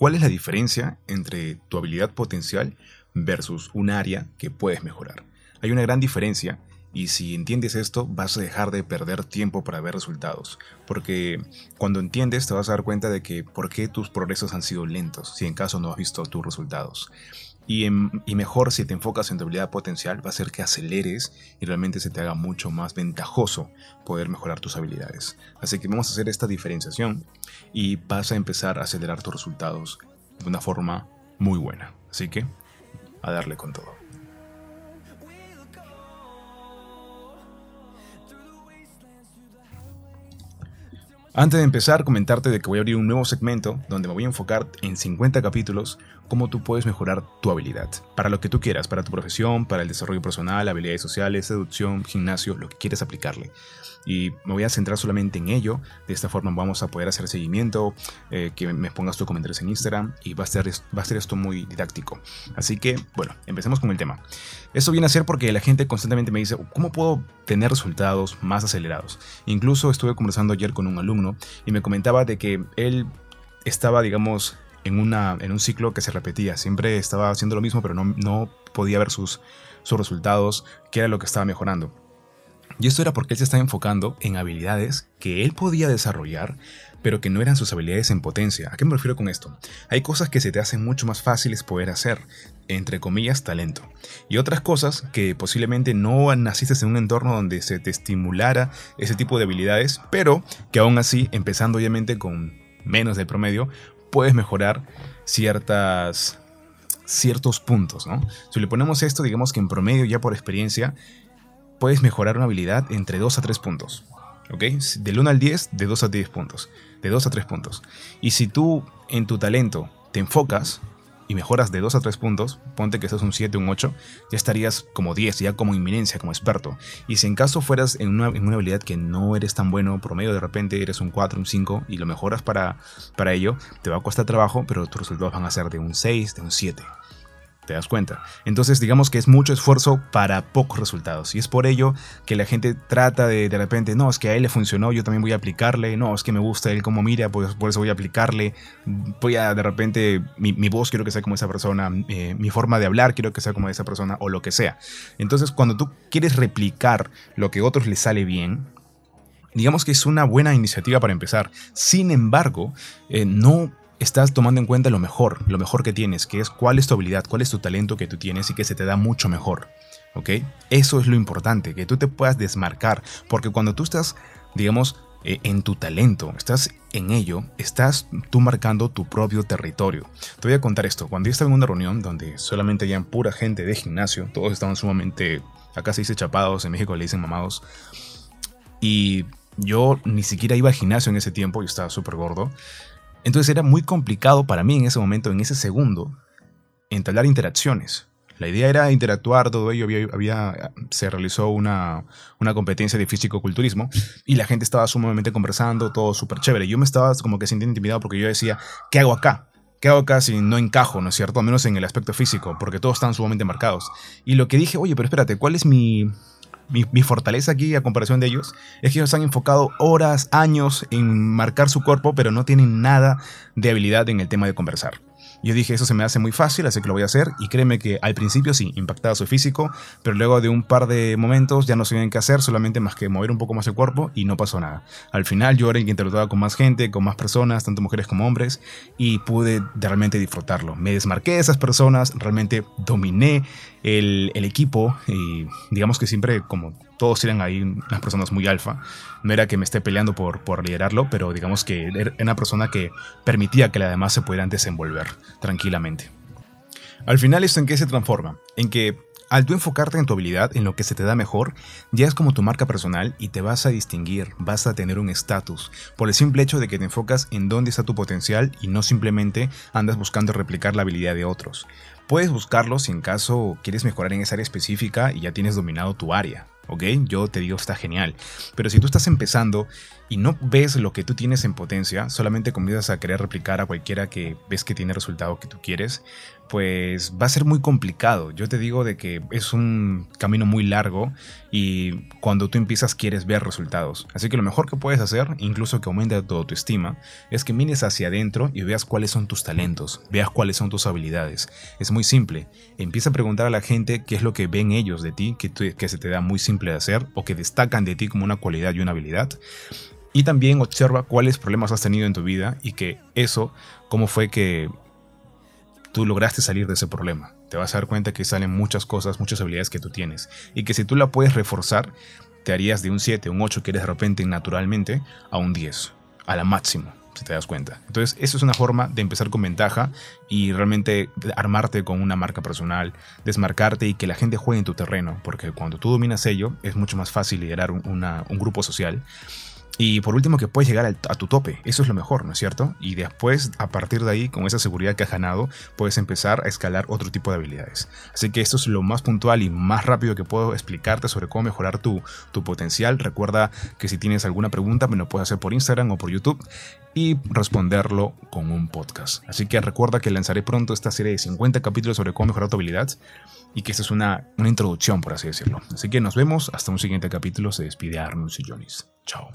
¿cuál es la diferencia entre tu habilidad potencial versus un área que puedes mejorar? Hay una gran diferencia y si entiendes esto, vas a dejar de perder tiempo para ver resultados. Porque cuando entiendes, te vas a dar cuenta de que por qué tus progresos han sido lentos, si en caso no has visto tus resultados. Y, mejor si te enfocas en tu habilidad potencial, va a ser que aceleres y realmente se te haga mucho más ventajoso poder mejorar tus habilidades. Así que vamos a hacer esta diferenciación y vas a empezar a acelerar tus resultados de una forma muy buena. Así que, a darle con todo. Antes de empezar, comentarte de que voy a abrir un nuevo segmento donde me voy a enfocar en 50 capítulos cómo tú puedes mejorar tu habilidad. Para lo que tú quieras, para tu profesión, para el desarrollo personal, habilidades sociales, seducción, gimnasio, lo que quieras aplicarle y me voy a centrar solamente en ello. De esta forma vamos a poder hacer seguimiento, eh, que me pongas tus comentarios en Instagram y va a, ser, va a ser esto muy didáctico. Así que, bueno, empecemos con el tema. Esto viene a ser porque la gente constantemente me dice, ¿cómo puedo tener resultados más acelerados? Incluso estuve conversando ayer con un alumno y me comentaba de que él estaba, digamos, en, una, en un ciclo que se repetía. Siempre estaba haciendo lo mismo, pero no, no podía ver sus, sus resultados, qué era lo que estaba mejorando. Y esto era porque él se estaba enfocando en habilidades que él podía desarrollar, pero que no eran sus habilidades en potencia. ¿A qué me refiero con esto? Hay cosas que se te hacen mucho más fáciles poder hacer, entre comillas, talento. Y otras cosas que posiblemente no naciste en un entorno donde se te estimulara ese tipo de habilidades, pero que aún así, empezando obviamente con menos del promedio, puedes mejorar ciertas ciertos puntos, ¿no? Si le ponemos esto, digamos que en promedio ya por experiencia puedes mejorar una habilidad entre 2 a 3 puntos. ¿Ok? Del 1 al 10, de 2 a 10 puntos. De 2 a 3 puntos. Y si tú en tu talento te enfocas y mejoras de 2 a 3 puntos, ponte que seas un 7, un 8, ya estarías como 10, ya como inminencia, como experto. Y si en caso fueras en una, en una habilidad que no eres tan bueno, promedio de repente eres un 4, un 5 y lo mejoras para, para ello, te va a costar trabajo, pero tus resultados van a ser de un 6, de un 7 te das cuenta. Entonces digamos que es mucho esfuerzo para pocos resultados. Y es por ello que la gente trata de de repente, no, es que a él le funcionó, yo también voy a aplicarle, no, es que me gusta él como mira, pues por eso voy a aplicarle, voy a de repente, mi, voz quiero que sea como esa persona, eh, mi forma de hablar quiero que sea como esa persona, o lo que sea. Entonces cuando tú quieres replicar lo que a otros les sale bien, digamos que es una buena iniciativa para empezar. Sin embargo, eh, no estás tomando en cuenta lo mejor, lo mejor que tienes, que es cuál es tu habilidad, cuál es tu talento que tú tienes y que se te da mucho mejor. ¿Ok? Eso es lo importante, que tú te puedas desmarcar, porque cuando tú estás, digamos, eh, en tu talento, estás en ello, estás tú marcando tu propio territorio. Te voy a contar esto. Cuando yo estaba en una reunión donde solamente había pura gente de gimnasio, todos estaban sumamente, acá se dice chapados, en México le dicen mamados, y yo ni siquiera iba al gimnasio en ese tiempo, yo estaba súper gordo, entonces era muy complicado para mí en ese momento, en ese segundo, entablar interacciones. La idea era interactuar, todo ello, había, se realizó una, una competencia de físico-culturismo y la gente estaba sumamente conversando, todo súper chévere. Yo me estaba como que sintiendo intimidado porque yo decía, ¿qué hago acá? ¿Qué hago acá si no encajo, no es cierto? Al menos en el aspecto físico, porque todos están sumamente marcados. Y lo que dije, oye, pero espérate, ¿cuál es mi, mi, fortaleza aquí a comparación de ellos es que ellos han enfocado horas, años en marcar su cuerpo, pero no tienen nada de habilidad en el tema de conversar. Yo dije, eso se me hace muy fácil, así que lo voy a hacer. Y créeme que al principio sí, impactaba su físico, pero luego de un par de momentos ya no sabían qué hacer, solamente más que mover un poco más el cuerpo y no pasó nada. Al final yo era el que interactuaba con más gente, con más personas, tanto mujeres como hombres, y pude realmente disfrutarlo. Me desmarqué de esas personas, realmente dominé el, el equipo y digamos que siempre como todos eran ahí unas personas muy alfa. No era que me esté peleando por, por liderarlo, pero digamos que era una persona que permitía que las demás se pudieran desenvolver tranquilamente. Al final, ¿esto en qué se transforma? En que al tú enfocarte en tu habilidad, en lo que se te da mejor, ya es como tu marca personal y te vas a distinguir, vas a tener un estatus, por el simple hecho de que te enfocas en dónde está tu potencial y no simplemente andas buscando replicar la habilidad de otros. Puedes buscarlo si en caso quieres mejorar en esa área específica y ya tienes dominado tu área. ¿Ok? Yo te digo, está genial. Pero si tú estás empezando y no ves lo que tú tienes en potencia, solamente comienzas a querer replicar a cualquiera que ves que tiene resultados que tú quieres, pues va a ser muy complicado. Yo te digo de que es un camino muy largo y cuando tú empiezas quieres ver resultados. Así que lo mejor que puedes hacer, incluso que aumente tu autoestima, es que mires hacia adentro y veas cuáles son tus talentos, veas cuáles son tus habilidades. Es muy simple. Empieza a preguntar a la gente qué es lo que ven ellos de ti, que, que se te da muy simple de hacer o que destacan de ti como una cualidad y una habilidad. Y también observa cuáles problemas has tenido en tu vida y que eso, cómo fue que tú lograste salir de ese problema. Te vas a dar cuenta que salen muchas cosas, muchas habilidades que tú tienes. Y que si tú la puedes reforzar, te harías de un 7, un 8 que eres de repente naturalmente, a un 10, a la máxima, si te das cuenta. Entonces, eso es una forma de empezar con ventaja y realmente armarte con una marca personal, desmarcarte y que la gente juegue en tu terreno, porque cuando tú dominas ello, es mucho más fácil liderar un grupo social y por último, que puedes llegar a tu tope. Eso es lo mejor, ¿no es cierto? Y después, a partir de ahí, con esa seguridad que has ganado, puedes empezar a escalar otro tipo de habilidades. Así que esto es lo más puntual y más rápido que puedo explicarte sobre cómo mejorar tu, tu potencial. Recuerda que si tienes alguna pregunta, me lo puedes hacer por Instagram o por YouTube y responderlo con un podcast. Así que recuerda que lanzaré pronto esta serie de 50 capítulos sobre cómo mejorar tu habilidad y que esta es una, una introducción, por así decirlo. Así que nos vemos hasta un siguiente capítulo. Se despide Arnold y Jonis. Chao.